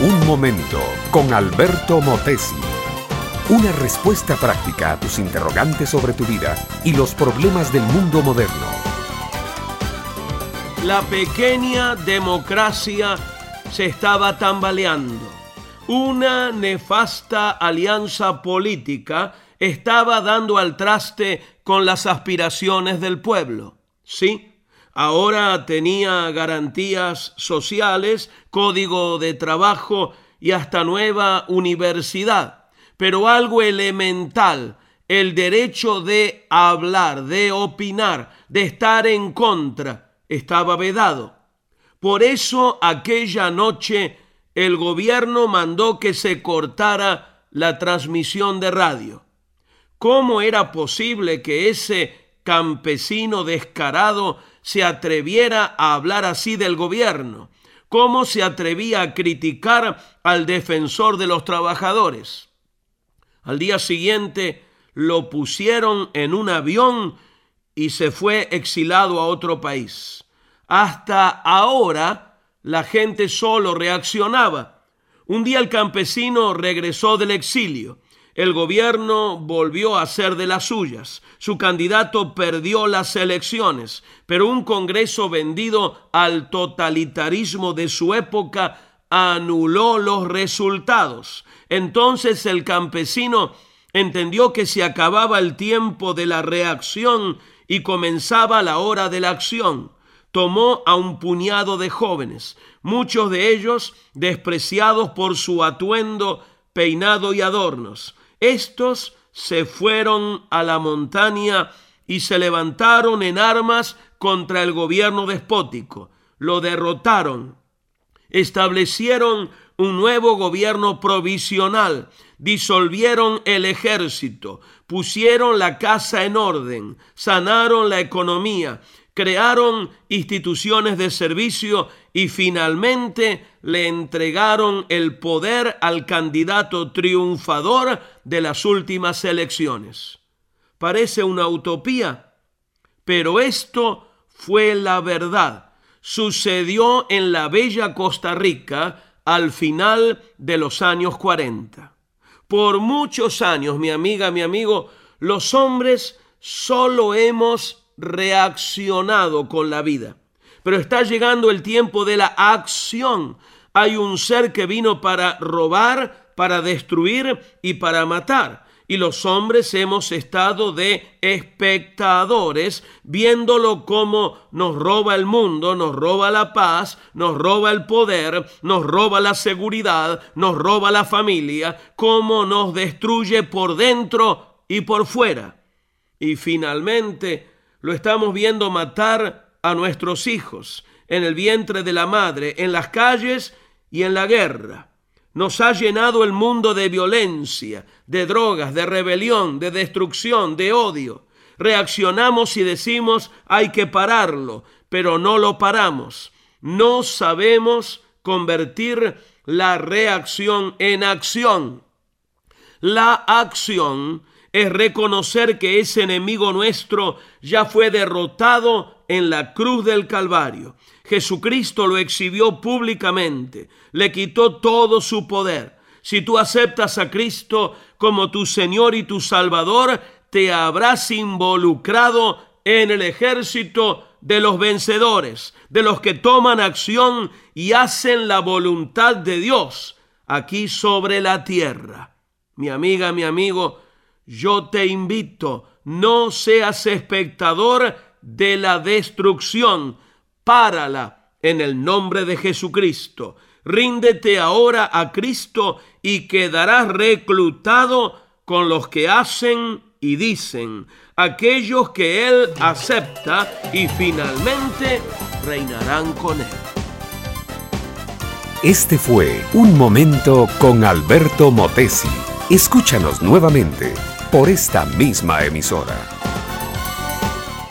Un momento con Alberto Motesi. Una respuesta práctica a tus interrogantes sobre tu vida y los problemas del mundo moderno. La pequeña democracia se estaba tambaleando. Una nefasta alianza política estaba dando al traste con las aspiraciones del pueblo. Sí, Ahora tenía garantías sociales, código de trabajo y hasta nueva universidad. Pero algo elemental, el derecho de hablar, de opinar, de estar en contra, estaba vedado. Por eso aquella noche el gobierno mandó que se cortara la transmisión de radio. ¿Cómo era posible que ese campesino descarado se atreviera a hablar así del gobierno? ¿Cómo se atrevía a criticar al defensor de los trabajadores? Al día siguiente lo pusieron en un avión y se fue exilado a otro país. Hasta ahora la gente solo reaccionaba. Un día el campesino regresó del exilio el gobierno volvió a ser de las suyas. Su candidato perdió las elecciones, pero un Congreso vendido al totalitarismo de su época anuló los resultados. Entonces el campesino entendió que se acababa el tiempo de la reacción y comenzaba la hora de la acción. Tomó a un puñado de jóvenes, muchos de ellos despreciados por su atuendo, peinado y adornos estos se fueron a la montaña y se levantaron en armas contra el gobierno despótico. Lo derrotaron. Establecieron un nuevo gobierno provisional, disolvieron el ejército, pusieron la casa en orden, sanaron la economía, crearon instituciones de servicio y finalmente le entregaron el poder al candidato triunfador de las últimas elecciones. Parece una utopía, pero esto fue la verdad. Sucedió en la bella Costa Rica al final de los años 40. Por muchos años, mi amiga, mi amigo, los hombres solo hemos reaccionado con la vida. Pero está llegando el tiempo de la acción. Hay un ser que vino para robar, para destruir y para matar. Y los hombres hemos estado de espectadores, viéndolo como nos roba el mundo, nos roba la paz, nos roba el poder, nos roba la seguridad, nos roba la familia, cómo nos destruye por dentro y por fuera. Y finalmente lo estamos viendo matar a nuestros hijos en el vientre de la madre, en las calles y en la guerra. Nos ha llenado el mundo de violencia, de drogas, de rebelión, de destrucción, de odio. Reaccionamos y decimos hay que pararlo, pero no lo paramos. No sabemos convertir la reacción en acción. La acción es reconocer que ese enemigo nuestro ya fue derrotado en la cruz del Calvario. Jesucristo lo exhibió públicamente, le quitó todo su poder. Si tú aceptas a Cristo como tu Señor y tu Salvador, te habrás involucrado en el ejército de los vencedores, de los que toman acción y hacen la voluntad de Dios aquí sobre la tierra. Mi amiga, mi amigo, yo te invito, no seas espectador de la destrucción, párala en el nombre de Jesucristo. Ríndete ahora a Cristo y quedarás reclutado con los que hacen y dicen, aquellos que Él acepta y finalmente reinarán con Él. Este fue Un Momento con Alberto Motesi. Escúchanos nuevamente por esta misma emisora.